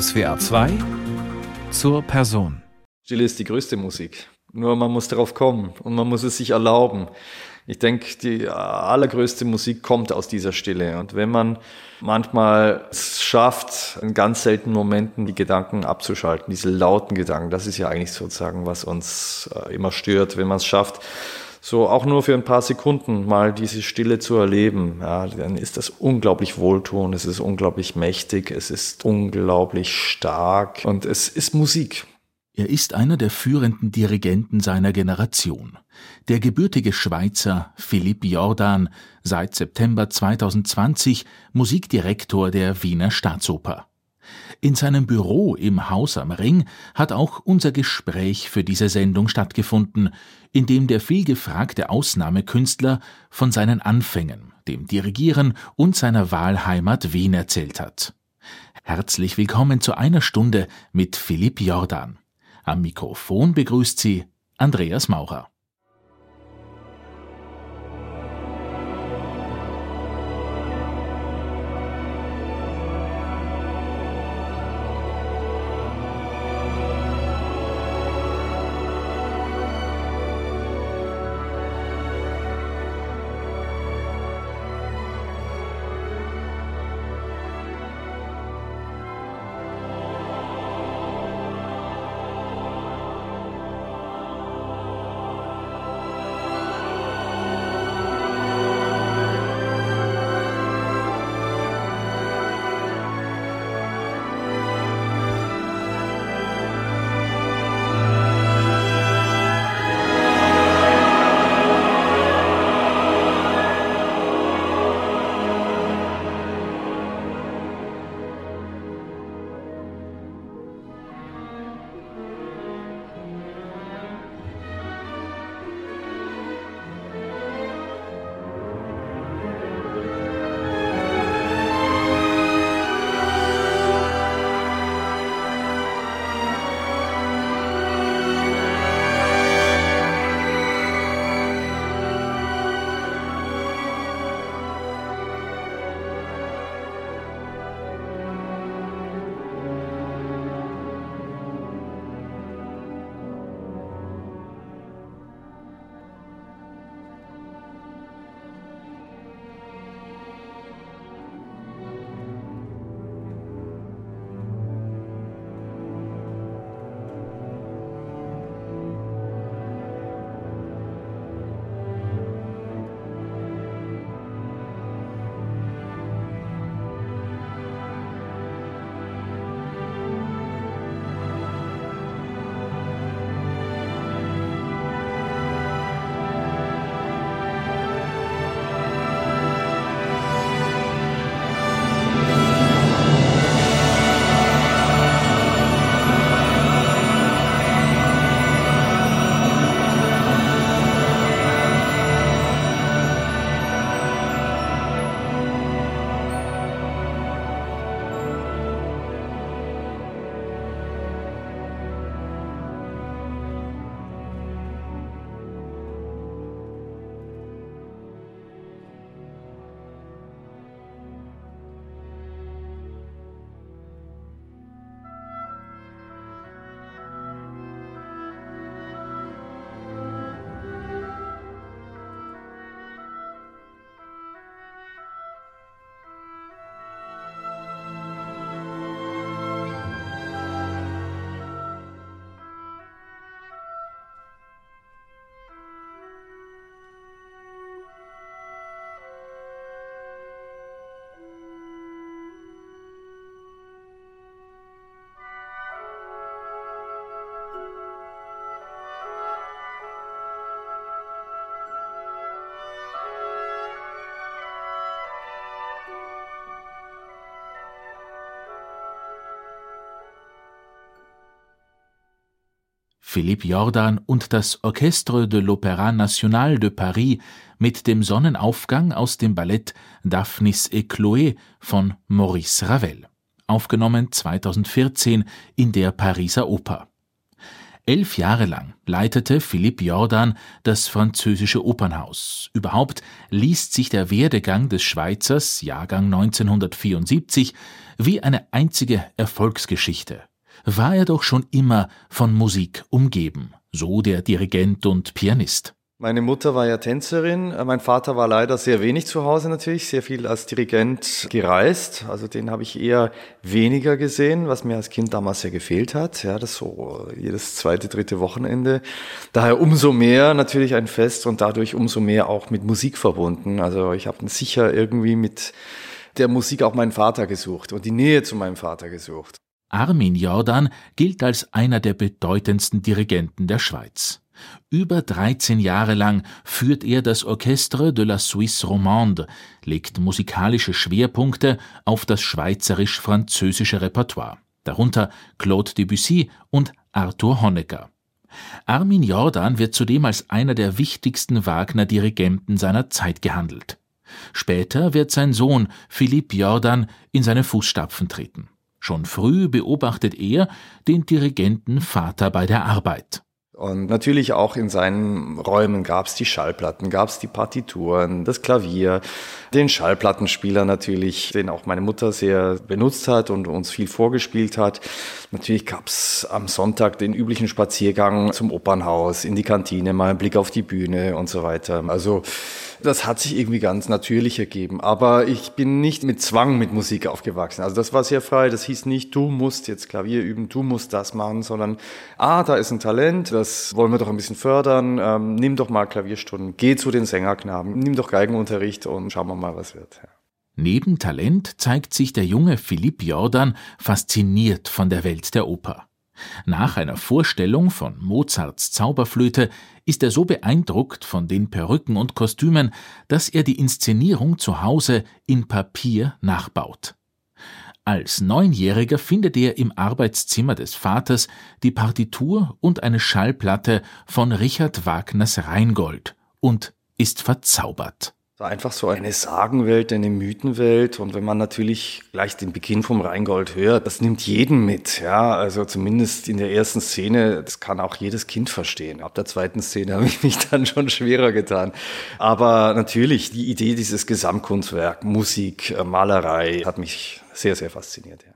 SWR 2 zur Person. Stille ist die größte Musik. Nur man muss darauf kommen und man muss es sich erlauben. Ich denke, die allergrößte Musik kommt aus dieser Stille. Und wenn man manchmal es schafft, in ganz seltenen Momenten die Gedanken abzuschalten, diese lauten Gedanken, das ist ja eigentlich sozusagen, was uns äh, immer stört, wenn man es schafft, so auch nur für ein paar Sekunden mal diese Stille zu erleben, ja, dann ist das unglaublich wohltuend, es ist unglaublich mächtig, es ist unglaublich stark und es ist Musik. Er ist einer der führenden Dirigenten seiner Generation. Der gebürtige Schweizer Philipp Jordan, seit September 2020 Musikdirektor der Wiener Staatsoper. In seinem Büro im Haus am Ring hat auch unser Gespräch für diese Sendung stattgefunden, in dem der vielgefragte Ausnahmekünstler von seinen Anfängen, dem Dirigieren und seiner Wahlheimat Wien erzählt hat. Herzlich willkommen zu einer Stunde mit Philipp Jordan. Am Mikrofon begrüßt Sie Andreas Maurer. Philippe Jordan und das Orchestre de l'Opéra National de Paris mit dem Sonnenaufgang aus dem Ballett Daphnis et Chloé von Maurice Ravel, aufgenommen 2014 in der Pariser Oper. Elf Jahre lang leitete Philippe Jordan das französische Opernhaus. Überhaupt liest sich der Werdegang des Schweizers, Jahrgang 1974, wie eine einzige Erfolgsgeschichte. War er doch schon immer von Musik umgeben, so der Dirigent und Pianist. Meine Mutter war ja Tänzerin, mein Vater war leider sehr wenig zu Hause natürlich, sehr viel als Dirigent gereist. Also den habe ich eher weniger gesehen, was mir als Kind damals sehr gefehlt hat. Ja, das so jedes zweite, dritte Wochenende. Daher umso mehr natürlich ein Fest und dadurch umso mehr auch mit Musik verbunden. Also ich habe sicher irgendwie mit der Musik auch meinen Vater gesucht und die Nähe zu meinem Vater gesucht. Armin Jordan gilt als einer der bedeutendsten Dirigenten der Schweiz. Über 13 Jahre lang führt er das Orchestre de la Suisse Romande, legt musikalische Schwerpunkte auf das schweizerisch-französische Repertoire, darunter Claude Debussy und Arthur Honegger. Armin Jordan wird zudem als einer der wichtigsten Wagner-Dirigenten seiner Zeit gehandelt. Später wird sein Sohn Philippe Jordan in seine Fußstapfen treten. Schon früh beobachtet er den Dirigenten Vater bei der Arbeit. Und natürlich auch in seinen Räumen gab es die Schallplatten, gab es die Partituren, das Klavier, den Schallplattenspieler natürlich, den auch meine Mutter sehr benutzt hat und uns viel vorgespielt hat. Natürlich gab es am Sonntag den üblichen Spaziergang zum Opernhaus, in die Kantine, mal einen Blick auf die Bühne und so weiter. Also das hat sich irgendwie ganz natürlich ergeben. Aber ich bin nicht mit Zwang mit Musik aufgewachsen. Also das war sehr frei. Das hieß nicht, du musst jetzt Klavier üben, du musst das machen, sondern, ah, da ist ein Talent, das wollen wir doch ein bisschen fördern. Ähm, nimm doch mal Klavierstunden, geh zu den Sängerknaben, nimm doch Geigenunterricht und schauen wir mal, was wird. Ja. Neben Talent zeigt sich der junge Philipp Jordan fasziniert von der Welt der Oper. Nach einer Vorstellung von Mozarts Zauberflöte ist er so beeindruckt von den Perücken und Kostümen, dass er die Inszenierung zu Hause in Papier nachbaut. Als Neunjähriger findet er im Arbeitszimmer des Vaters die Partitur und eine Schallplatte von Richard Wagners Rheingold und ist verzaubert einfach so eine Sagenwelt, eine Mythenwelt. Und wenn man natürlich gleich den Beginn vom Rheingold hört, das nimmt jeden mit. Ja, also zumindest in der ersten Szene, das kann auch jedes Kind verstehen. Ab der zweiten Szene habe ich mich dann schon schwerer getan. Aber natürlich, die Idee dieses Gesamtkunstwerk, Musik, äh, Malerei, hat mich sehr, sehr fasziniert. Ja.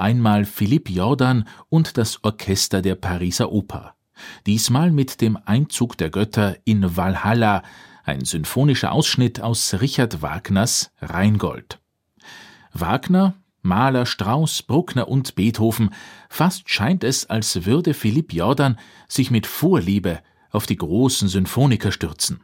Einmal Philippe Jordan und das Orchester der Pariser Oper. Diesmal mit dem Einzug der Götter in Valhalla, ein symphonischer Ausschnitt aus Richard Wagners Rheingold. Wagner, Mahler, Strauss, Bruckner und Beethoven, fast scheint es, als würde Philipp Jordan sich mit Vorliebe auf die großen Symphoniker stürzen.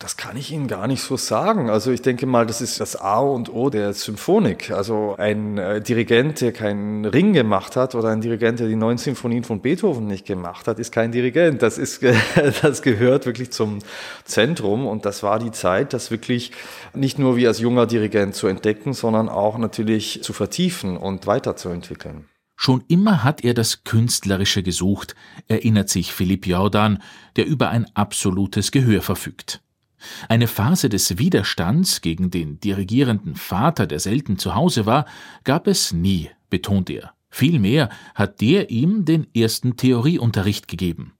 Das kann ich Ihnen gar nicht so sagen. Also ich denke mal, das ist das A und O der Symphonik. Also ein äh, Dirigent, der keinen Ring gemacht hat oder ein Dirigent, der die neun Symphonien von Beethoven nicht gemacht hat, ist kein Dirigent. Das ist, das gehört wirklich zum Zentrum und das war die Zeit, das wirklich nicht nur wie als junger Dirigent zu entdecken, sondern auch natürlich zu vertiefen und weiterzuentwickeln. Schon immer hat er das Künstlerische gesucht, erinnert sich Philipp Jordan, der über ein absolutes Gehör verfügt. Eine Phase des Widerstands gegen den dirigierenden Vater, der selten zu Hause war, gab es nie, betont er. Vielmehr hat der ihm den ersten Theorieunterricht gegeben.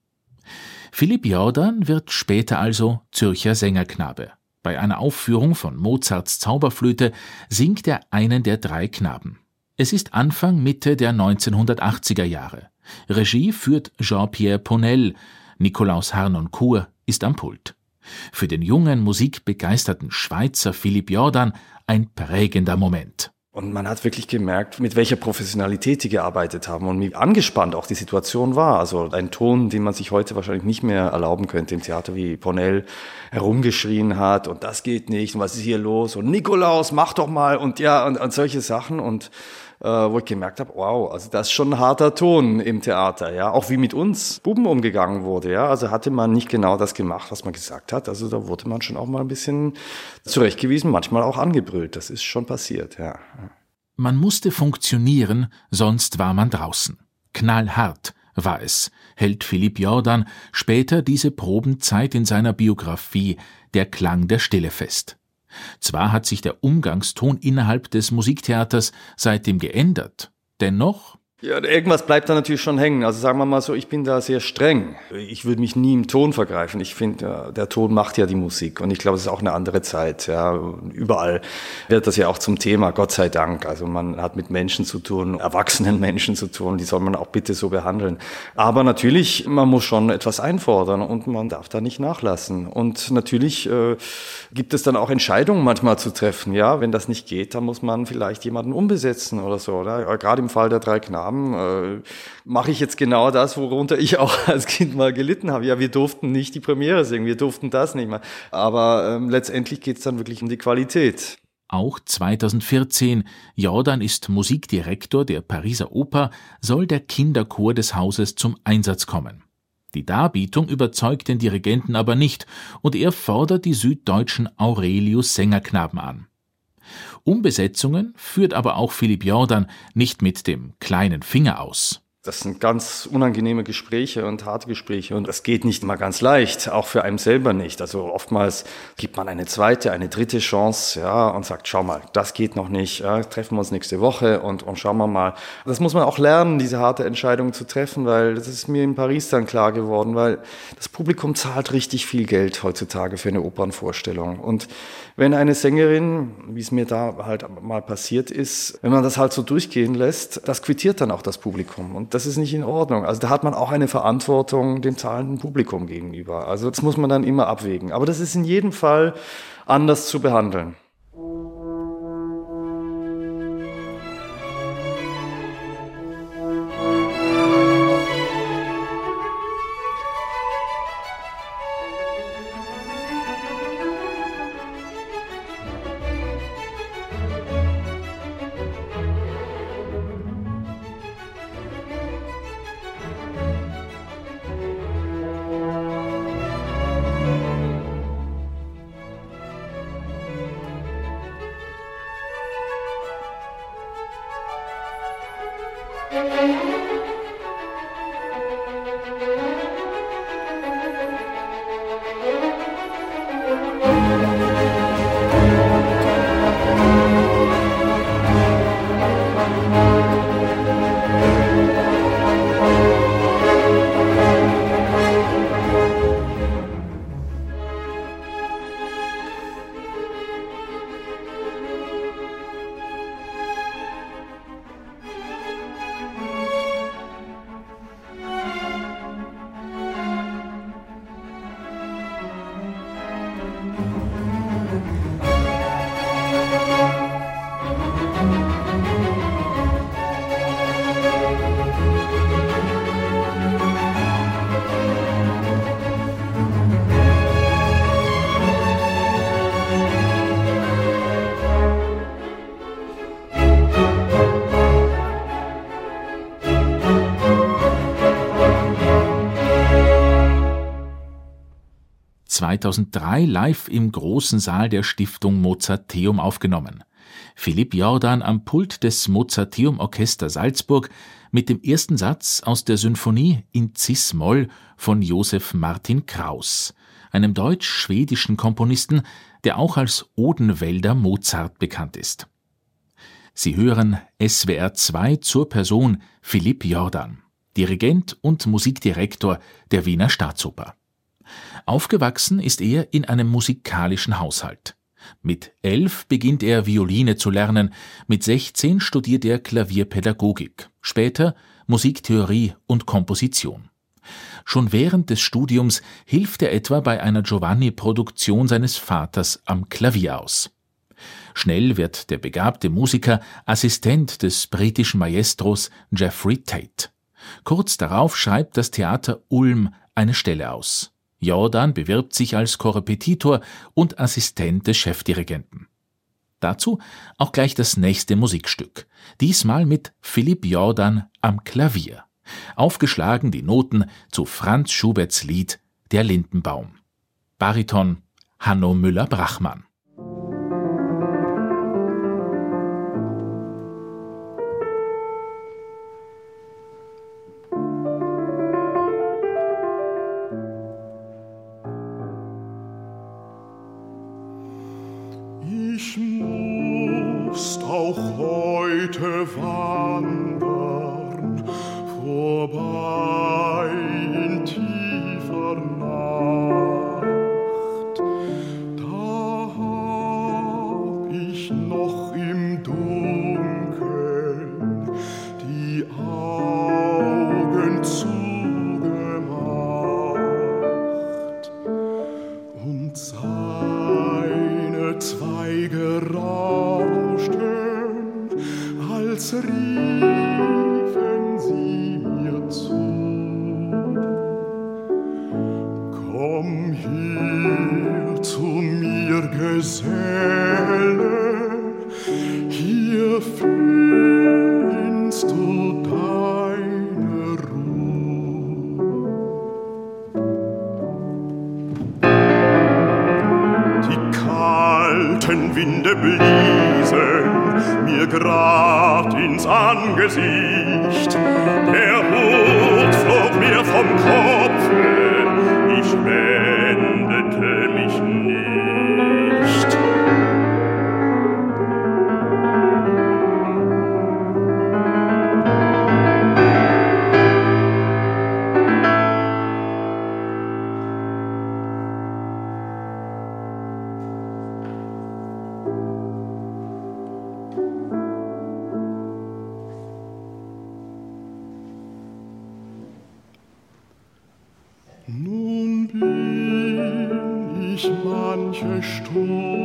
Philipp Jordan wird später also Zürcher Sängerknabe. Bei einer Aufführung von Mozarts Zauberflöte singt er einen der drei Knaben. Es ist Anfang Mitte der 1980er Jahre. Regie führt Jean-Pierre Ponel, Nikolaus Harnoncourt ist am Pult. Für den jungen, musikbegeisterten Schweizer Philipp Jordan ein prägender Moment. Und man hat wirklich gemerkt, mit welcher Professionalität die gearbeitet haben und wie angespannt auch die Situation war. Also ein Ton, den man sich heute wahrscheinlich nicht mehr erlauben könnte im Theater, wie Ponell herumgeschrien hat und das geht nicht und was ist hier los und Nikolaus, mach doch mal und ja und, und solche Sachen und äh, wo ich gemerkt habe, wow, also das ist schon ein harter Ton im Theater, ja, auch wie mit uns Buben umgegangen wurde, ja, also hatte man nicht genau das gemacht, was man gesagt hat, also da wurde man schon auch mal ein bisschen zurechtgewiesen, manchmal auch angebrüllt, das ist schon passiert, ja. Man musste funktionieren, sonst war man draußen. Knallhart war es, hält Philipp Jordan später diese Probenzeit in seiner Biografie Der Klang der Stille fest. Zwar hat sich der Umgangston innerhalb des Musiktheaters seitdem geändert, dennoch ja, irgendwas bleibt da natürlich schon hängen. Also sagen wir mal so, ich bin da sehr streng. Ich würde mich nie im Ton vergreifen. Ich finde, ja, der Ton macht ja die Musik. Und ich glaube, es ist auch eine andere Zeit. Ja, überall wird das ja auch zum Thema, Gott sei Dank. Also man hat mit Menschen zu tun, erwachsenen Menschen zu tun. Die soll man auch bitte so behandeln. Aber natürlich, man muss schon etwas einfordern und man darf da nicht nachlassen. Und natürlich äh, gibt es dann auch Entscheidungen manchmal zu treffen. Ja, wenn das nicht geht, dann muss man vielleicht jemanden umbesetzen oder so. Oder? Gerade im Fall der drei Knaben haben, äh, mache ich jetzt genau das, worunter ich auch als Kind mal gelitten habe. Ja, wir durften nicht die Premiere singen, wir durften das nicht mehr. Aber ähm, letztendlich geht es dann wirklich um die Qualität. Auch 2014, Jordan ist Musikdirektor der Pariser Oper, soll der Kinderchor des Hauses zum Einsatz kommen. Die Darbietung überzeugt den Dirigenten aber nicht und er fordert die süddeutschen Aurelius Sängerknaben an. Umbesetzungen führt aber auch Philipp Jordan nicht mit dem kleinen Finger aus. Das sind ganz unangenehme Gespräche und harte Gespräche und das geht nicht immer ganz leicht, auch für einen selber nicht. Also oftmals gibt man eine zweite, eine dritte Chance, ja, und sagt, schau mal, das geht noch nicht, ja, treffen wir uns nächste Woche und, und schauen wir mal. Das muss man auch lernen, diese harte Entscheidung zu treffen, weil das ist mir in Paris dann klar geworden, weil das Publikum zahlt richtig viel Geld heutzutage für eine Opernvorstellung und wenn eine Sängerin, wie es mir da halt mal passiert ist, wenn man das halt so durchgehen lässt, das quittiert dann auch das Publikum. Und das ist nicht in Ordnung. Also da hat man auch eine Verantwortung dem zahlenden Publikum gegenüber. Also das muss man dann immer abwägen. Aber das ist in jedem Fall anders zu behandeln. 2003 live im großen Saal der Stiftung Mozarteum aufgenommen. Philipp Jordan am Pult des Mozarteum Orchester Salzburg mit dem ersten Satz aus der Symphonie in Cis-Moll von Josef Martin Kraus, einem deutsch-schwedischen Komponisten, der auch als Odenwälder Mozart bekannt ist. Sie hören SWR 2 zur Person Philipp Jordan, Dirigent und Musikdirektor der Wiener Staatsoper. Aufgewachsen ist er in einem musikalischen Haushalt. Mit elf beginnt er Violine zu lernen, mit 16 studiert er Klavierpädagogik, später Musiktheorie und Komposition. Schon während des Studiums hilft er etwa bei einer Giovanni-Produktion seines Vaters am Klavier aus. Schnell wird der begabte Musiker Assistent des britischen Maestros Geoffrey Tate. Kurz darauf schreibt das Theater Ulm eine Stelle aus. Jordan bewirbt sich als Korrepetitor und Assistent des Chefdirigenten. Dazu auch gleich das nächste Musikstück, diesmal mit Philipp Jordan am Klavier. Aufgeschlagen die Noten zu Franz Schuberts Lied Der Lindenbaum. Bariton Hanno Müller-Brachmann. Sturm.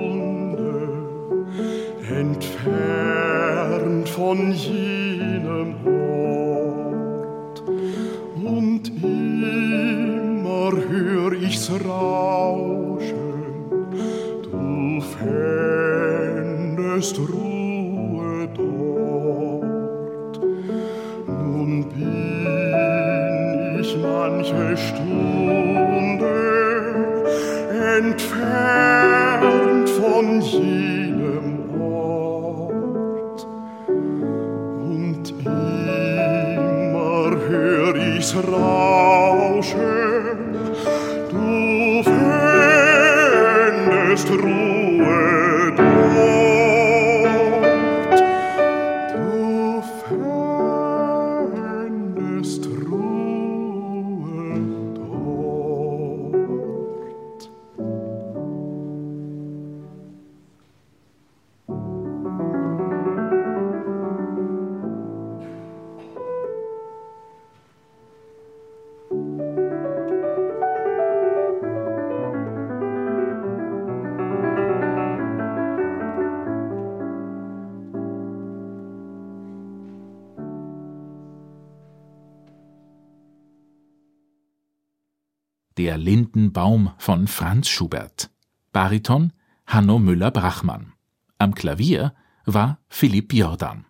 Der Lindenbaum von Franz Schubert. Bariton Hanno Müller-Brachmann. Am Klavier war Philipp Jordan.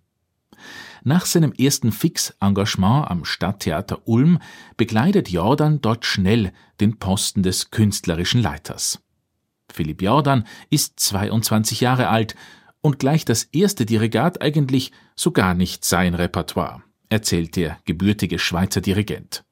Nach seinem ersten Fix-Engagement am Stadttheater Ulm bekleidet Jordan dort schnell den Posten des künstlerischen Leiters. Philipp Jordan ist 22 Jahre alt und gleich das erste Dirigat eigentlich so gar nicht sein Repertoire, erzählt der gebürtige Schweizer Dirigent.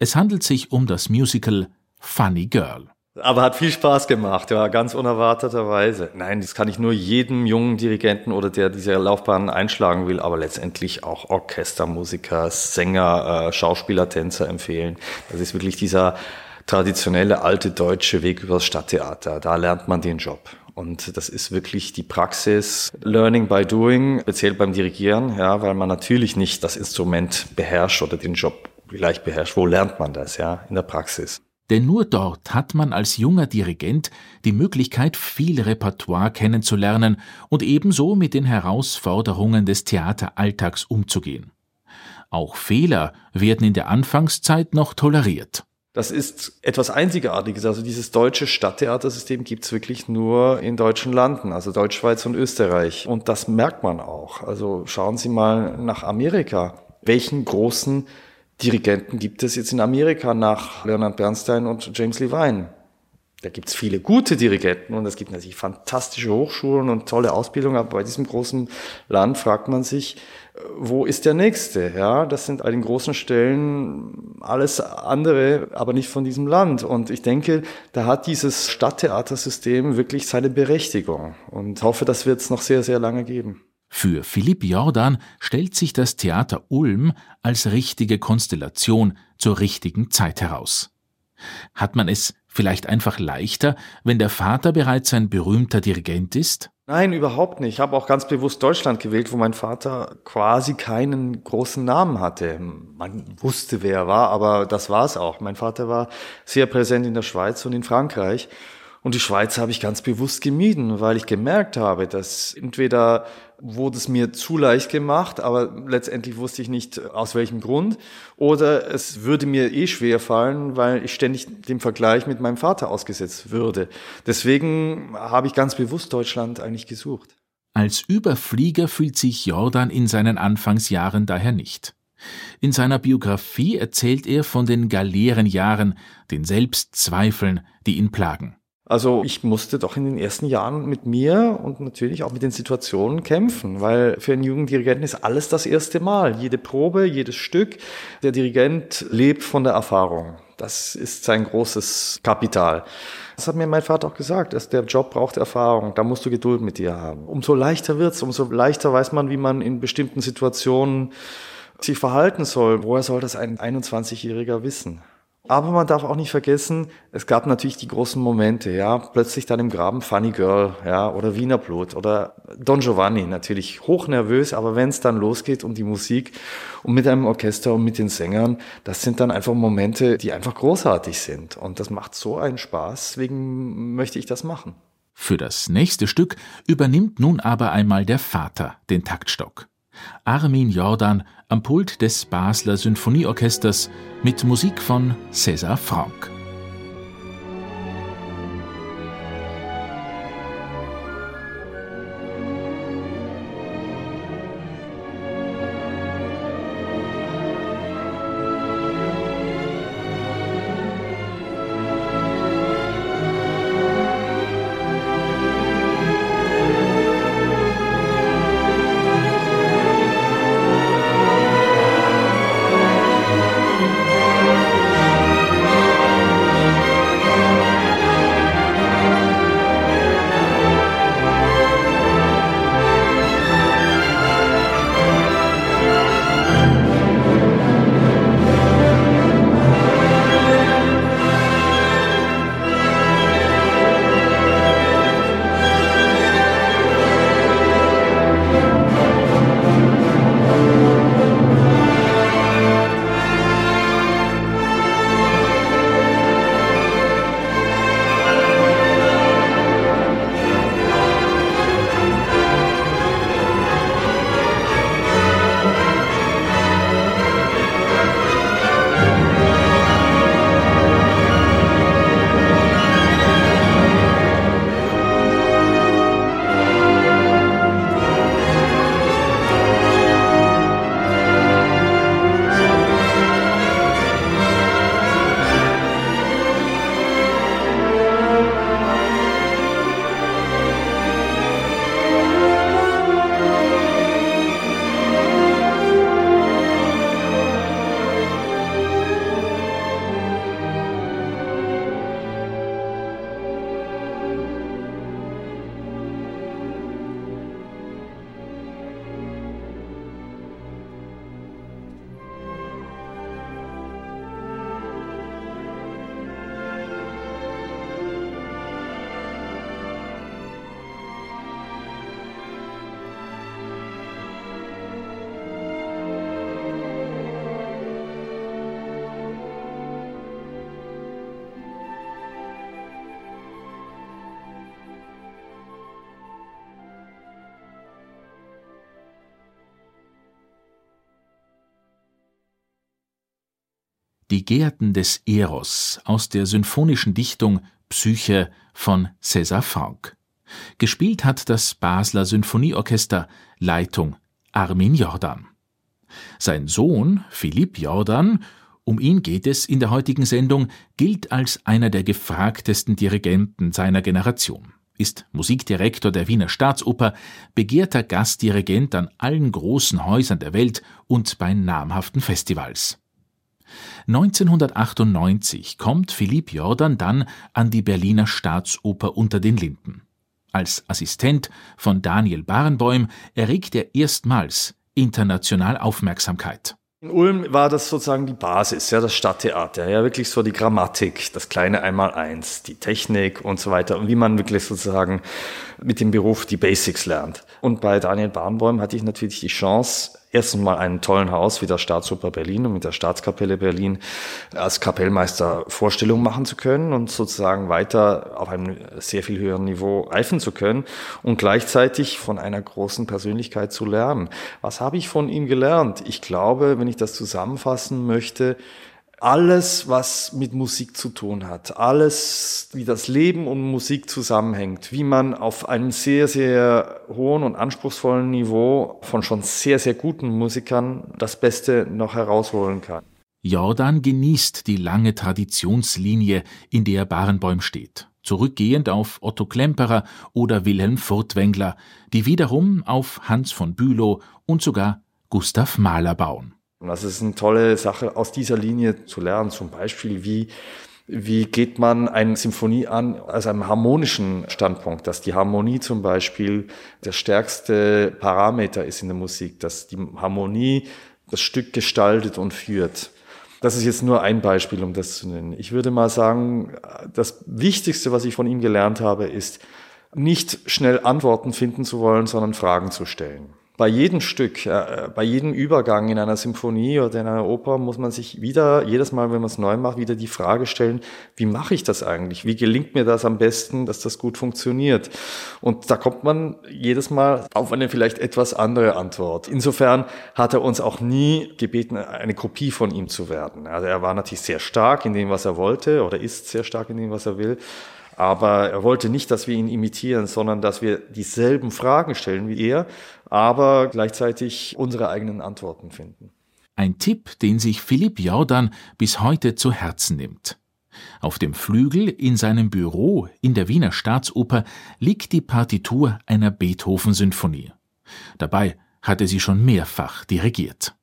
Es handelt sich um das Musical Funny Girl. Aber hat viel Spaß gemacht, ja, ganz unerwarteterweise. Nein, das kann ich nur jedem jungen Dirigenten oder der diese Laufbahn einschlagen will, aber letztendlich auch Orchestermusiker, Sänger, äh, Schauspieler, Tänzer empfehlen. Das ist wirklich dieser traditionelle alte deutsche Weg übers Stadttheater. Da lernt man den Job. Und das ist wirklich die Praxis, Learning by Doing, speziell beim Dirigieren, ja, weil man natürlich nicht das Instrument beherrscht oder den Job vielleicht beherrscht. Wo lernt man das, ja? In der Praxis. Denn nur dort hat man als junger Dirigent die Möglichkeit, viel Repertoire kennenzulernen und ebenso mit den Herausforderungen des Theateralltags umzugehen. Auch Fehler werden in der Anfangszeit noch toleriert. Das ist etwas Einzigartiges. Also dieses deutsche Stadttheatersystem gibt's wirklich nur in deutschen Landen, also Deutschschweiz und Österreich. Und das merkt man auch. Also schauen Sie mal nach Amerika. Welchen großen Dirigenten gibt es jetzt in Amerika nach Leonard Bernstein und James Levine. Da gibt es viele gute Dirigenten und es gibt natürlich fantastische Hochschulen und tolle Ausbildung, aber bei diesem großen Land fragt man sich, wo ist der nächste? Ja, das sind an den großen Stellen alles andere, aber nicht von diesem Land. Und ich denke, da hat dieses Stadttheatersystem wirklich seine Berechtigung und hoffe, das wird es noch sehr, sehr lange geben. Für Philipp Jordan stellt sich das Theater Ulm als richtige Konstellation zur richtigen Zeit heraus. Hat man es vielleicht einfach leichter, wenn der Vater bereits ein berühmter Dirigent ist? Nein, überhaupt nicht. Ich habe auch ganz bewusst Deutschland gewählt, wo mein Vater quasi keinen großen Namen hatte. Man wusste, wer er war, aber das war es auch. Mein Vater war sehr präsent in der Schweiz und in Frankreich. Und die Schweiz habe ich ganz bewusst gemieden, weil ich gemerkt habe, dass entweder wurde es mir zu leicht gemacht, aber letztendlich wusste ich nicht aus welchem Grund, oder es würde mir eh schwer fallen, weil ich ständig dem Vergleich mit meinem Vater ausgesetzt würde. Deswegen habe ich ganz bewusst Deutschland eigentlich gesucht. Als Überflieger fühlt sich Jordan in seinen Anfangsjahren daher nicht. In seiner Biografie erzählt er von den Galeerenjahren, den Selbstzweifeln, die ihn plagen. Also ich musste doch in den ersten Jahren mit mir und natürlich auch mit den Situationen kämpfen, weil für einen jungen Dirigenten ist alles das erste Mal. Jede Probe, jedes Stück. Der Dirigent lebt von der Erfahrung. Das ist sein großes Kapital. Das hat mir mein Vater auch gesagt, dass der Job braucht Erfahrung. Da musst du Geduld mit dir haben. Umso leichter wird's, umso leichter weiß man, wie man in bestimmten Situationen sich verhalten soll. Woher soll das ein 21-Jähriger wissen? Aber man darf auch nicht vergessen, es gab natürlich die großen Momente, ja, plötzlich dann im Graben Funny Girl, ja, oder Wiener Blut oder Don Giovanni, natürlich hochnervös, aber wenn es dann losgeht um die Musik und mit einem Orchester und mit den Sängern, das sind dann einfach Momente, die einfach großartig sind und das macht so einen Spaß, deswegen möchte ich das machen. Für das nächste Stück übernimmt nun aber einmal der Vater den Taktstock. Armin Jordan am Pult des Basler Sinfonieorchesters mit Musik von César Franck. Die Gärten des Eros aus der symphonischen Dichtung Psyche von César Franck. Gespielt hat das Basler Sinfonieorchester, Leitung Armin Jordan. Sein Sohn Philipp Jordan, um ihn geht es in der heutigen Sendung, gilt als einer der gefragtesten Dirigenten seiner Generation ist Musikdirektor der Wiener Staatsoper, begehrter Gastdirigent an allen großen Häusern der Welt und bei namhaften Festivals. 1998 kommt Philipp Jordan dann an die Berliner Staatsoper unter den Linden. Als Assistent von Daniel Barenboim erregt er erstmals international Aufmerksamkeit. In Ulm war das sozusagen die Basis, ja, das Stadttheater, ja, wirklich so die Grammatik, das kleine Einmaleins, die Technik und so weiter und wie man wirklich sozusagen mit dem Beruf die Basics lernt. Und bei Daniel Bahnbäum hatte ich natürlich die Chance, erstens mal einen tollen Haus wie der Staatsoper Berlin und mit der Staatskapelle Berlin als Kapellmeister Vorstellungen machen zu können und sozusagen weiter auf einem sehr viel höheren Niveau reifen zu können und gleichzeitig von einer großen Persönlichkeit zu lernen. Was habe ich von ihm gelernt? Ich glaube, wenn ich das zusammenfassen möchte, alles, was mit Musik zu tun hat, alles, wie das Leben und Musik zusammenhängt, wie man auf einem sehr, sehr hohen und anspruchsvollen Niveau von schon sehr, sehr guten Musikern das Beste noch herausholen kann. Jordan genießt die lange Traditionslinie, in der Barenbäum steht, zurückgehend auf Otto Klemperer oder Wilhelm Furtwängler, die wiederum auf Hans von Bülow und sogar Gustav Mahler bauen. Und das ist eine tolle Sache, aus dieser Linie zu lernen. Zum Beispiel, wie, wie geht man eine Symphonie an aus einem harmonischen Standpunkt, dass die Harmonie zum Beispiel der stärkste Parameter ist in der Musik, dass die Harmonie das Stück gestaltet und führt. Das ist jetzt nur ein Beispiel, um das zu nennen. Ich würde mal sagen, das Wichtigste, was ich von ihm gelernt habe, ist, nicht schnell Antworten finden zu wollen, sondern Fragen zu stellen bei jedem Stück, äh, bei jedem Übergang in einer Symphonie oder in einer Oper muss man sich wieder, jedes Mal, wenn man es neu macht, wieder die Frage stellen, wie mache ich das eigentlich? Wie gelingt mir das am besten, dass das gut funktioniert? Und da kommt man jedes Mal auf eine vielleicht etwas andere Antwort. Insofern hat er uns auch nie gebeten, eine Kopie von ihm zu werden. Also er war natürlich sehr stark in dem, was er wollte oder ist sehr stark in dem, was er will. Aber er wollte nicht, dass wir ihn imitieren, sondern dass wir dieselben Fragen stellen wie er, aber gleichzeitig unsere eigenen Antworten finden. Ein Tipp, den sich Philipp Jordan bis heute zu Herzen nimmt. Auf dem Flügel in seinem Büro in der Wiener Staatsoper liegt die Partitur einer Beethoven-Symphonie. Dabei hat er sie schon mehrfach dirigiert.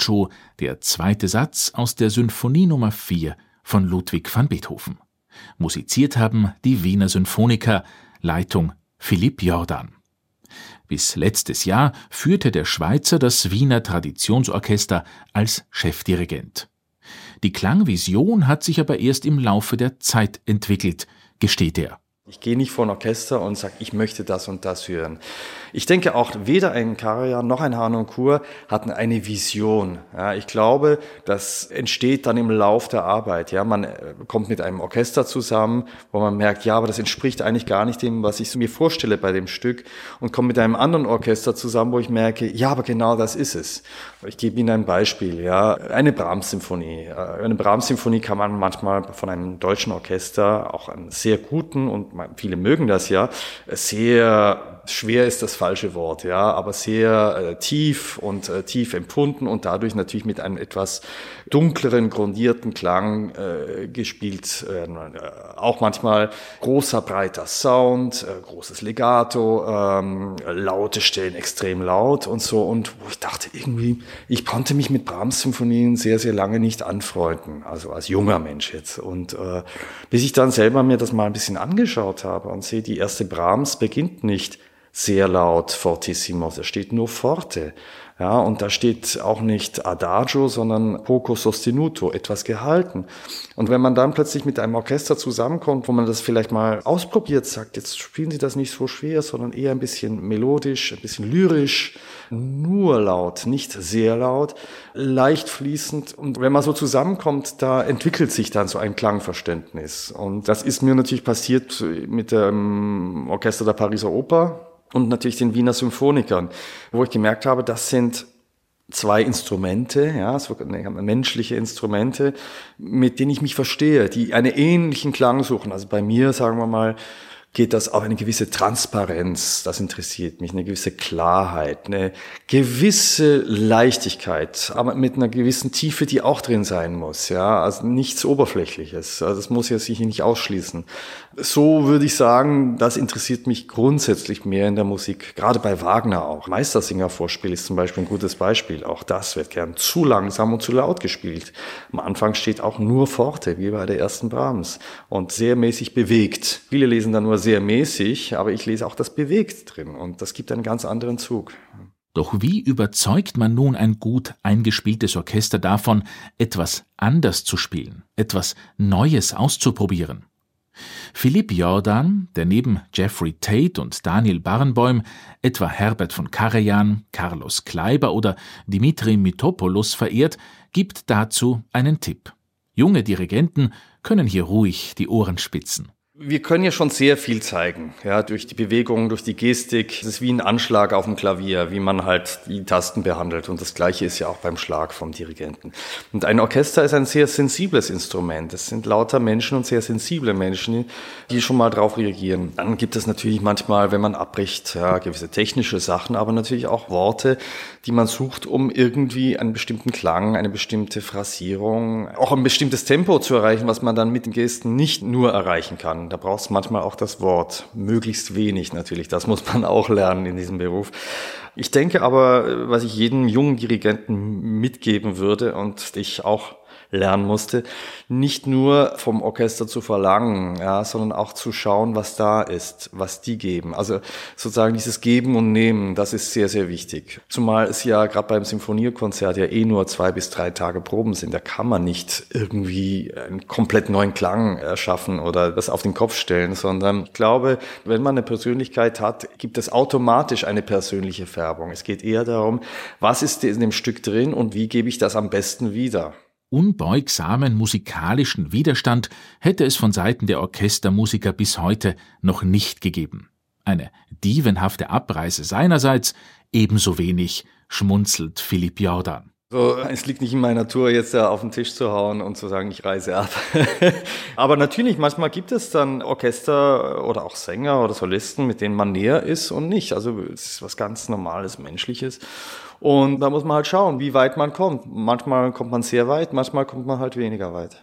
Adagio, der zweite Satz aus der Symphonie Nummer 4 von Ludwig van Beethoven. Musiziert haben die Wiener Symphoniker, Leitung Philipp Jordan. Bis letztes Jahr führte der Schweizer das Wiener Traditionsorchester als Chefdirigent. Die Klangvision hat sich aber erst im Laufe der Zeit entwickelt, gesteht er. Ich gehe nicht vor ein Orchester und sage, ich möchte das und das hören. Ich denke auch, weder ein Karajan noch ein Hanonkur hatten eine Vision. Ja, ich glaube, das entsteht dann im Lauf der Arbeit. Ja, man äh, kommt mit einem Orchester zusammen, wo man merkt, ja, aber das entspricht eigentlich gar nicht dem, was ich mir vorstelle bei dem Stück und kommt mit einem anderen Orchester zusammen, wo ich merke, ja, aber genau das ist es. Ich gebe Ihnen ein Beispiel. Ja, eine Brahms-Symphonie. Äh, eine Brahms-Symphonie kann man manchmal von einem deutschen Orchester, auch einen sehr guten und viele mögen das ja, sehr schwer ist das falsche Wort, ja, aber sehr äh, tief und äh, tief empfunden und dadurch natürlich mit einem etwas dunkleren, grundierten Klang äh, gespielt. Äh, auch manchmal großer, breiter Sound, äh, großes Legato, ähm, laute Stellen extrem laut und so. Und wo ich dachte, irgendwie, ich konnte mich mit Brahms-Symphonien sehr, sehr lange nicht anfreunden, also als junger Mensch jetzt. Und äh, bis ich dann selber mir das mal ein bisschen angeschaut habe und sehe, die erste Brahms beginnt nicht sehr laut fortissimo, da steht nur forte. Ja, und da steht auch nicht adagio, sondern poco sostenuto, etwas gehalten. Und wenn man dann plötzlich mit einem Orchester zusammenkommt, wo man das vielleicht mal ausprobiert, sagt, jetzt spielen Sie das nicht so schwer, sondern eher ein bisschen melodisch, ein bisschen lyrisch, nur laut, nicht sehr laut, leicht fließend. Und wenn man so zusammenkommt, da entwickelt sich dann so ein Klangverständnis. Und das ist mir natürlich passiert mit dem Orchester der Pariser Oper und natürlich den Wiener Symphonikern, wo ich gemerkt habe, das sind zwei Instrumente, ja, so menschliche Instrumente, mit denen ich mich verstehe, die einen ähnlichen Klang suchen. Also bei mir, sagen wir mal, geht das auch eine gewisse Transparenz, das interessiert mich, eine gewisse Klarheit, eine gewisse Leichtigkeit, aber mit einer gewissen Tiefe, die auch drin sein muss, ja, also nichts Oberflächliches, also das muss ja sich nicht ausschließen. So würde ich sagen, das interessiert mich grundsätzlich mehr in der Musik, gerade bei Wagner auch. Meistersinger-Vorspiel ist zum Beispiel ein gutes Beispiel, auch das wird gern zu langsam und zu laut gespielt. Am Anfang steht auch nur Forte, wie bei der ersten Brahms und sehr mäßig bewegt. Viele lesen dann nur sehr mäßig, aber ich lese auch das bewegt drin und das gibt einen ganz anderen Zug. Doch wie überzeugt man nun ein gut eingespieltes Orchester davon, etwas anders zu spielen, etwas Neues auszuprobieren? Philipp Jordan, der neben Jeffrey Tate und Daniel Barenboim etwa Herbert von Karajan, Carlos Kleiber oder Dimitri Mitopoulos verehrt, gibt dazu einen Tipp. Junge Dirigenten können hier ruhig die Ohren spitzen. Wir können ja schon sehr viel zeigen, ja, durch die Bewegung, durch die Gestik. Es ist wie ein Anschlag auf dem Klavier, wie man halt die Tasten behandelt. Und das Gleiche ist ja auch beim Schlag vom Dirigenten. Und ein Orchester ist ein sehr sensibles Instrument. Es sind lauter Menschen und sehr sensible Menschen, die schon mal drauf reagieren. Dann gibt es natürlich manchmal, wenn man abbricht, ja, gewisse technische Sachen, aber natürlich auch Worte, die man sucht, um irgendwie einen bestimmten Klang, eine bestimmte Phrasierung, auch ein bestimmtes Tempo zu erreichen, was man dann mit den Gesten nicht nur erreichen kann. Da braucht es manchmal auch das Wort. Möglichst wenig natürlich. Das muss man auch lernen in diesem Beruf. Ich denke aber, was ich jedem jungen Dirigenten mitgeben würde und ich auch lernen musste, nicht nur vom Orchester zu verlangen, ja, sondern auch zu schauen, was da ist, was die geben. Also sozusagen dieses Geben und Nehmen, das ist sehr, sehr wichtig. Zumal es ja gerade beim Symphoniekonzert ja eh nur zwei bis drei Tage Proben sind. Da kann man nicht irgendwie einen komplett neuen Klang erschaffen oder das auf den Kopf stellen, sondern ich glaube, wenn man eine Persönlichkeit hat, gibt es automatisch eine persönliche Färbung. Es geht eher darum, was ist in dem Stück drin und wie gebe ich das am besten wieder. Unbeugsamen musikalischen Widerstand hätte es von Seiten der Orchestermusiker bis heute noch nicht gegeben. Eine dievenhafte Abreise seinerseits ebenso wenig, schmunzelt Philipp Jordan. So, es liegt nicht in meiner Natur, jetzt da auf den Tisch zu hauen und zu sagen, ich reise ab. Aber natürlich, manchmal gibt es dann Orchester oder auch Sänger oder Solisten, mit denen man näher ist und nicht. Also es ist was ganz Normales, Menschliches. Und da muss man halt schauen, wie weit man kommt. Manchmal kommt man sehr weit, manchmal kommt man halt weniger weit.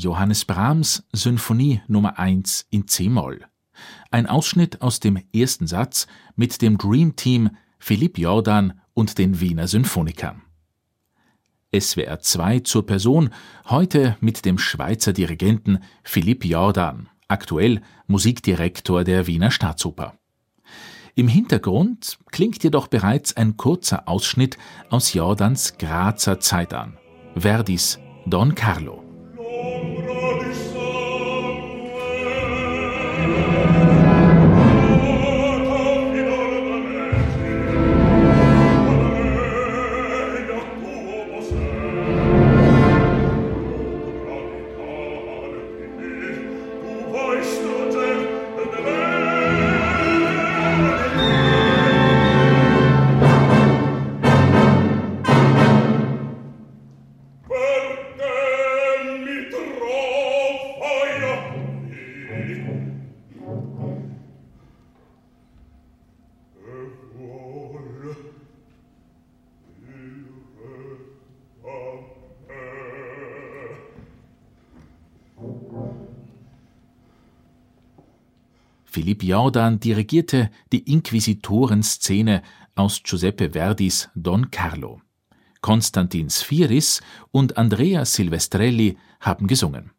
Johannes Brahms Symphonie Nummer 1 in C-Moll. Ein Ausschnitt aus dem ersten Satz mit dem Dream Team Philipp Jordan und den Wiener Symphonikern. SWR 2 zur Person, heute mit dem Schweizer Dirigenten Philipp Jordan, aktuell Musikdirektor der Wiener Staatsoper. Im Hintergrund klingt jedoch bereits ein kurzer Ausschnitt aus Jordans Grazer Zeit an. Verdis Don Carlo. Thank you. Philipp Jordan dirigierte die Inquisitorenszene aus Giuseppe Verdis Don Carlo. Konstantin Sfiris und Andrea Silvestrelli haben gesungen.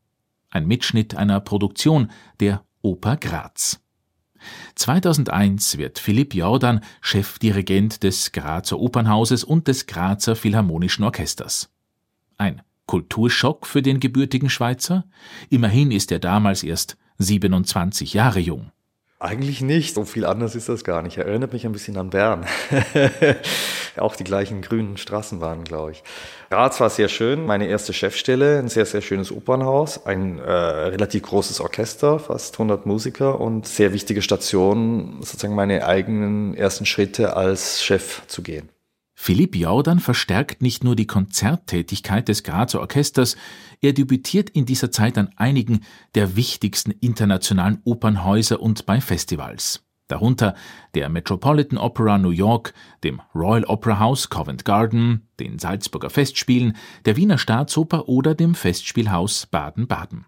Ein Mitschnitt einer Produktion der Oper Graz. 2001 wird Philipp Jordan Chefdirigent des Grazer Opernhauses und des Grazer Philharmonischen Orchesters. Ein Kulturschock für den gebürtigen Schweizer? Immerhin ist er damals erst 27 Jahre jung. Eigentlich nicht. So viel anders ist das gar nicht. Erinnert mich ein bisschen an Bern. Auch die gleichen grünen Straßenbahnen, glaube ich. Graz war sehr schön. Meine erste Chefstelle, ein sehr, sehr schönes Opernhaus, ein äh, relativ großes Orchester, fast 100 Musiker und sehr wichtige Station, sozusagen meine eigenen ersten Schritte als Chef zu gehen. Philipp Jordan verstärkt nicht nur die Konzerttätigkeit des Grazer Orchesters, er debütiert in dieser Zeit an einigen der wichtigsten internationalen Opernhäuser und bei Festivals. Darunter der Metropolitan Opera New York, dem Royal Opera House Covent Garden, den Salzburger Festspielen, der Wiener Staatsoper oder dem Festspielhaus Baden-Baden.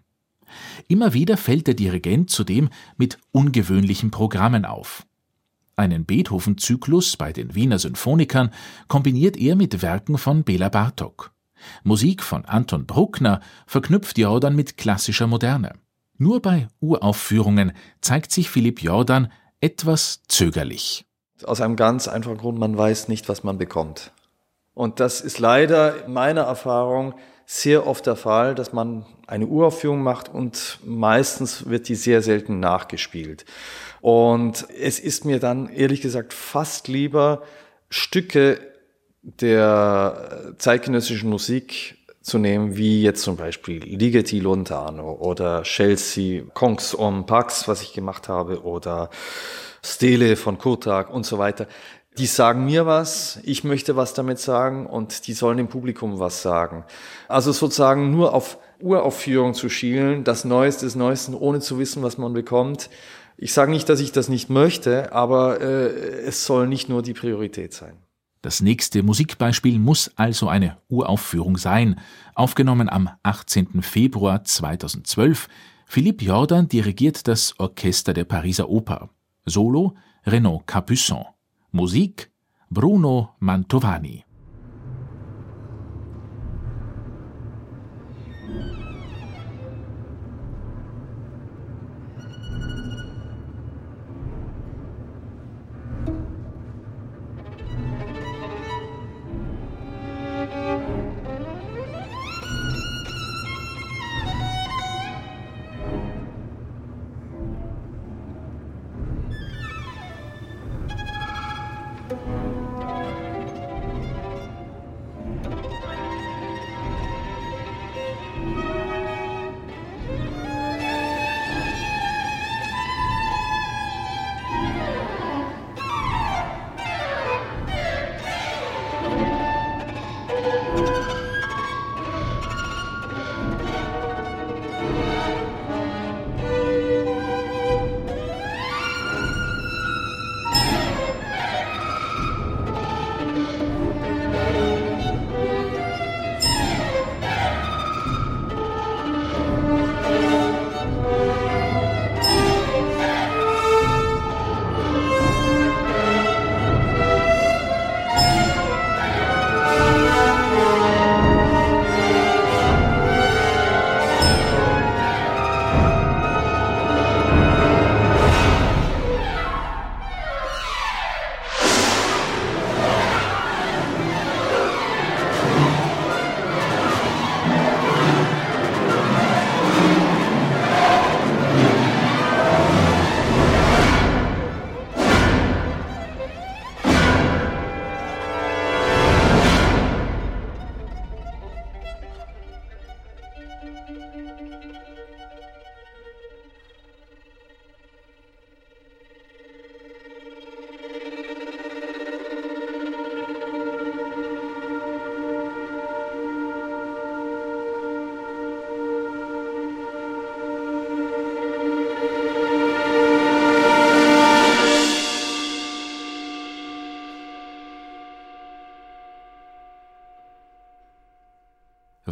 Immer wieder fällt der Dirigent zudem mit ungewöhnlichen Programmen auf. Einen Beethoven-Zyklus bei den Wiener Symphonikern kombiniert er mit Werken von Bela Bartok. Musik von Anton Bruckner verknüpft Jordan mit klassischer Moderne. Nur bei Uraufführungen zeigt sich Philipp Jordan etwas zögerlich. Aus einem ganz einfachen Grund, man weiß nicht, was man bekommt. Und das ist leider in meiner Erfahrung sehr oft der Fall, dass man eine Uraufführung macht und meistens wird die sehr selten nachgespielt. Und es ist mir dann ehrlich gesagt fast lieber, Stücke der zeitgenössischen Musik zu nehmen, wie jetzt zum Beispiel Ligeti Lontano oder Chelsea, Kongs om Pax, was ich gemacht habe, oder Stele von Kurtag und so weiter. Die sagen mir was, ich möchte was damit sagen und die sollen dem Publikum was sagen. Also sozusagen nur auf Uraufführung zu schielen, das Neueste des Neuesten, ohne zu wissen, was man bekommt, ich sage nicht, dass ich das nicht möchte, aber äh, es soll nicht nur die Priorität sein. Das nächste Musikbeispiel muss also eine Uraufführung sein, aufgenommen am 18. Februar 2012. Philippe Jordan dirigiert das Orchester der Pariser Oper. Solo Renaud Capuçon. Musik Bruno Mantovani.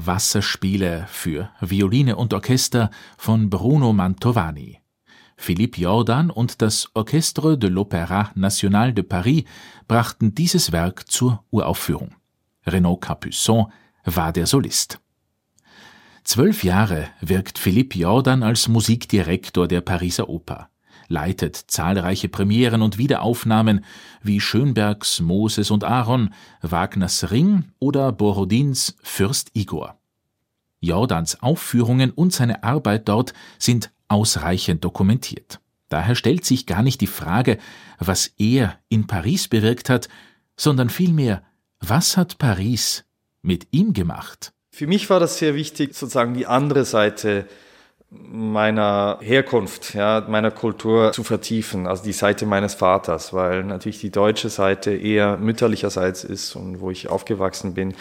Wasserspiele für Violine und Orchester von Bruno Mantovani. Philippe Jordan und das Orchestre de l'Opéra National de Paris brachten dieses Werk zur Uraufführung. Renaud Capuçon war der Solist. Zwölf Jahre wirkt Philippe Jordan als Musikdirektor der Pariser Oper, leitet zahlreiche Premieren und Wiederaufnahmen wie Schönbergs Moses und Aaron, Wagners Ring oder Borodins Fürst Igor. Jordans Aufführungen und seine Arbeit dort sind ausreichend dokumentiert. Daher stellt sich gar nicht die Frage, was er in Paris bewirkt hat, sondern vielmehr, was hat Paris mit ihm gemacht? Für mich war das sehr wichtig, sozusagen die andere Seite meiner Herkunft, ja, meiner Kultur zu vertiefen, also die Seite meines Vaters, weil natürlich die deutsche Seite eher mütterlicherseits ist und wo ich aufgewachsen bin.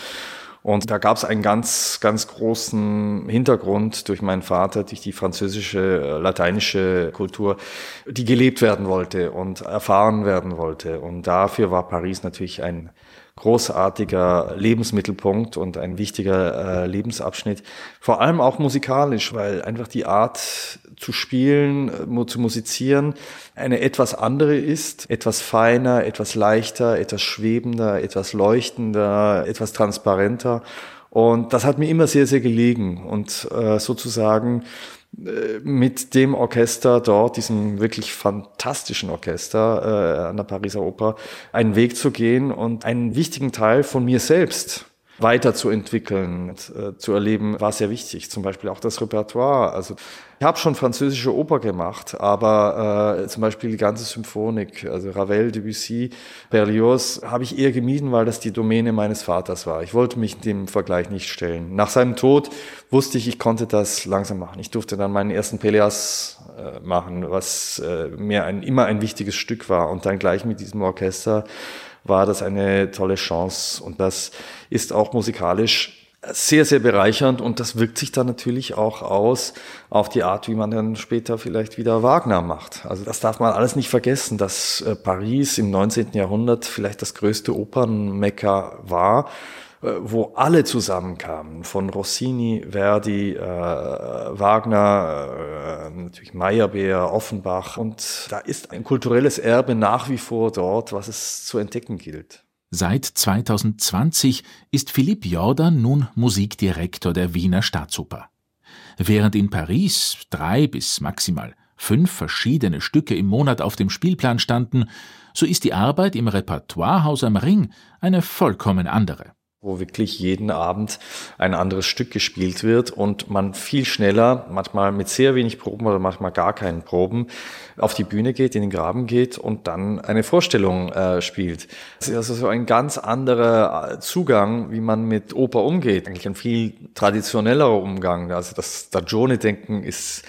Und da gab es einen ganz, ganz großen Hintergrund durch meinen Vater, durch die französische, äh, lateinische Kultur, die gelebt werden wollte und erfahren werden wollte. Und dafür war Paris natürlich ein großartiger Lebensmittelpunkt und ein wichtiger äh, Lebensabschnitt. Vor allem auch musikalisch, weil einfach die Art zu spielen, äh, zu musizieren, eine etwas andere ist, etwas feiner, etwas leichter, etwas schwebender, etwas leuchtender, etwas transparenter. Und das hat mir immer sehr, sehr gelegen. Und äh, sozusagen mit dem Orchester dort, diesem wirklich fantastischen Orchester äh, an der Pariser Oper, einen Weg zu gehen und einen wichtigen Teil von mir selbst weiterzuentwickeln, äh, zu erleben, war sehr wichtig. Zum Beispiel auch das Repertoire. Also ich habe schon französische Oper gemacht, aber äh, zum Beispiel die ganze Symphonik, also Ravel, Debussy, Berlioz, habe ich eher gemieden, weil das die Domäne meines Vaters war. Ich wollte mich dem Vergleich nicht stellen. Nach seinem Tod wusste ich, ich konnte das langsam machen. Ich durfte dann meinen ersten Peleas äh, machen, was äh, mir ein, immer ein wichtiges Stück war. Und dann gleich mit diesem Orchester war das eine tolle Chance. Und das ist auch musikalisch sehr, sehr bereichernd und das wirkt sich dann natürlich auch aus auf die Art, wie man dann später vielleicht wieder Wagner macht. Also das darf man alles nicht vergessen, dass äh, Paris im 19. Jahrhundert vielleicht das größte Opernmecker war wo alle zusammenkamen, von Rossini, Verdi, äh, Wagner, äh, natürlich Meyerbeer, Offenbach. Und da ist ein kulturelles Erbe nach wie vor dort, was es zu entdecken gilt. Seit 2020 ist Philipp Jordan nun Musikdirektor der Wiener Staatsoper. Während in Paris drei bis maximal fünf verschiedene Stücke im Monat auf dem Spielplan standen, so ist die Arbeit im Repertoirehaus am Ring eine vollkommen andere wo wirklich jeden Abend ein anderes Stück gespielt wird und man viel schneller, manchmal mit sehr wenig Proben oder manchmal gar keinen Proben, auf die Bühne geht, in den Graben geht und dann eine Vorstellung äh, spielt. Das ist also so ein ganz anderer äh, Zugang, wie man mit Oper umgeht. Eigentlich ein viel traditionellerer Umgang. Also das Stagione-Denken ist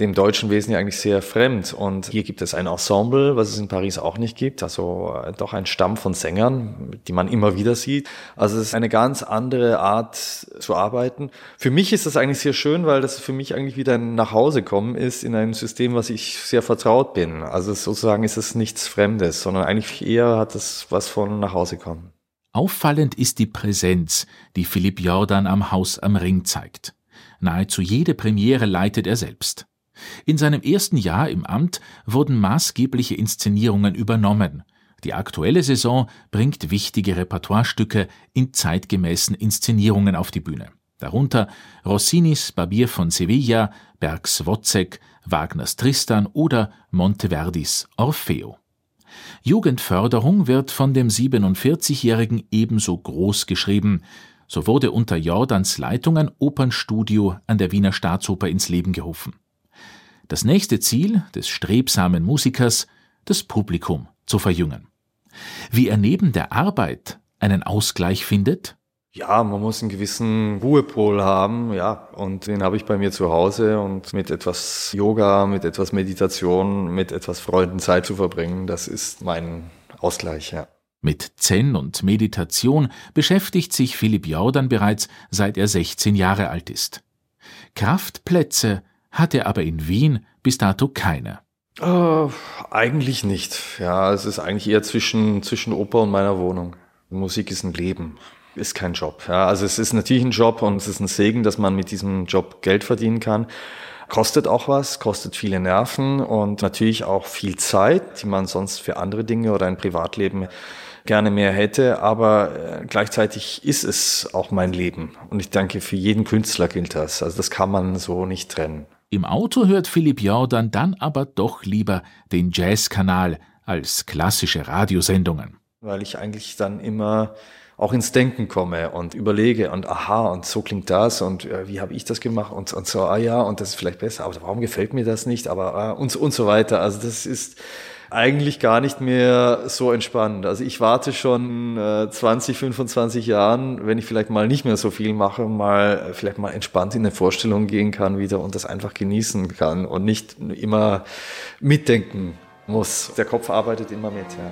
dem deutschen Wesen ja eigentlich sehr fremd. Und hier gibt es ein Ensemble, was es in Paris auch nicht gibt, also äh, doch ein Stamm von Sängern, die man immer wieder sieht. Also es ist eine ganz andere Art zu arbeiten. Für mich ist das eigentlich sehr schön, weil das für mich eigentlich wieder ein Nachhausekommen ist in einem System, was ich sehr vertraut bin. Also sozusagen ist es nichts Fremdes, sondern eigentlich eher hat es was von nach Hause kommen. Auffallend ist die Präsenz, die Philipp Jordan am Haus am Ring zeigt. Nahezu jede Premiere leitet er selbst. In seinem ersten Jahr im Amt wurden maßgebliche Inszenierungen übernommen. Die aktuelle Saison bringt wichtige Repertoirestücke in zeitgemäßen Inszenierungen auf die Bühne. Darunter Rossinis Barbier von Sevilla, Bergs Wozzeck, Wagners Tristan oder Monteverdis Orfeo. Jugendförderung wird von dem 47-Jährigen ebenso groß geschrieben. So wurde unter Jordans Leitung ein Opernstudio an der Wiener Staatsoper ins Leben gerufen. Das nächste Ziel des strebsamen Musikers, das Publikum zu verjüngen. Wie er neben der Arbeit einen Ausgleich findet? Ja, man muss einen gewissen Ruhepol haben, ja, und den habe ich bei mir zu Hause und mit etwas Yoga, mit etwas Meditation, mit etwas Freunden Zeit zu verbringen, das ist mein Ausgleich, ja. Mit Zen und Meditation beschäftigt sich Philipp Jordan bereits seit er 16 Jahre alt ist. Kraftplätze hatte aber in Wien bis dato keine. Uh, eigentlich nicht. Ja, es ist eigentlich eher zwischen, zwischen Oper und meiner Wohnung. Musik ist ein Leben. ist kein Job. Ja, also es ist natürlich ein Job und es ist ein Segen, dass man mit diesem Job Geld verdienen kann. Kostet auch was, kostet viele Nerven und natürlich auch viel Zeit, die man sonst für andere Dinge oder ein Privatleben gerne mehr hätte, aber äh, gleichzeitig ist es auch mein Leben. Und ich denke, für jeden Künstler gilt das. Also das kann man so nicht trennen. Im Auto hört Philipp Jordan dann aber doch lieber den Jazzkanal als klassische Radiosendungen. Weil ich eigentlich dann immer auch ins Denken komme und überlege und aha und so klingt das und äh, wie habe ich das gemacht und, und so, ah ja und das ist vielleicht besser, aber warum gefällt mir das nicht, aber ah, und, und so weiter. Also das ist eigentlich gar nicht mehr so entspannt. Also ich warte schon äh, 20, 25 Jahren, wenn ich vielleicht mal nicht mehr so viel mache, mal vielleicht mal entspannt in eine Vorstellung gehen kann wieder und das einfach genießen kann und nicht immer mitdenken muss. Der Kopf arbeitet immer mit, ja.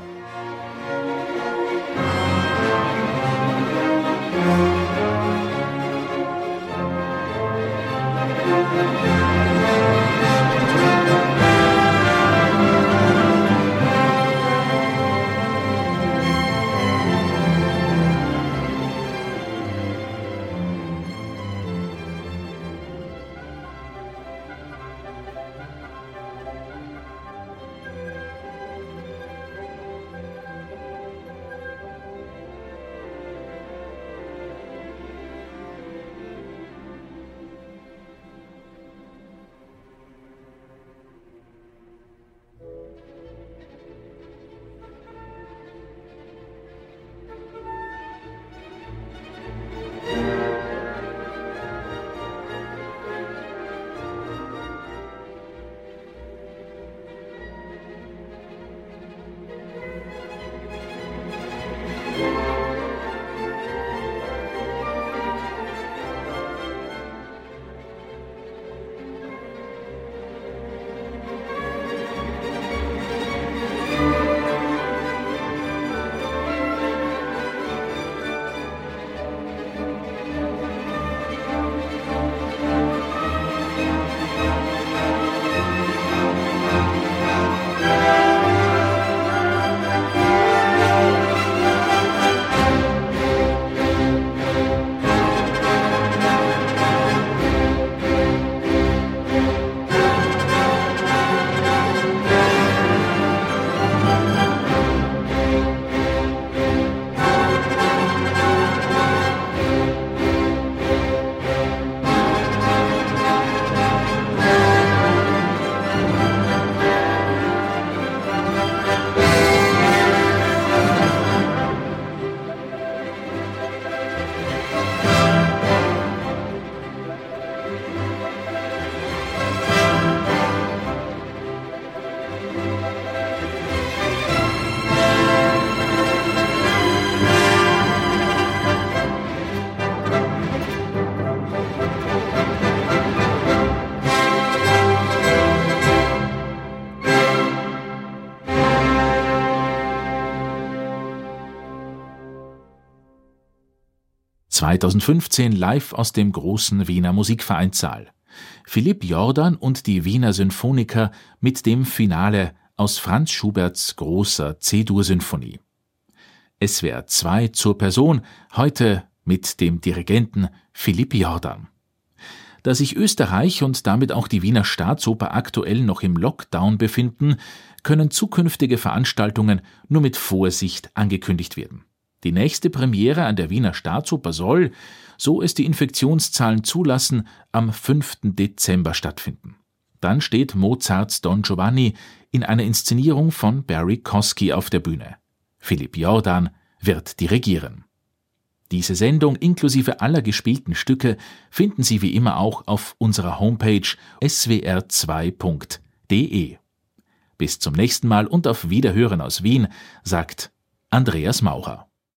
(2015) live aus dem großen Wiener Musikvereinssaal. Philipp Jordan und die Wiener Sinfoniker mit dem Finale aus Franz Schuberts großer C-Dur-Sinfonie. SWR 2 zur Person, heute mit dem Dirigenten Philipp Jordan. Da sich Österreich und damit auch die Wiener Staatsoper aktuell noch im Lockdown befinden, können zukünftige Veranstaltungen nur mit Vorsicht angekündigt werden die nächste Premiere an der Wiener Staatsoper soll, so es die Infektionszahlen zulassen, am 5. Dezember stattfinden. Dann steht Mozarts Don Giovanni in einer Inszenierung von Barry Kosky auf der Bühne. Philipp Jordan wird dirigieren. Diese Sendung inklusive aller gespielten Stücke finden Sie wie immer auch auf unserer Homepage swr2.de. Bis zum nächsten Mal und auf Wiederhören aus Wien, sagt Andreas Maurer.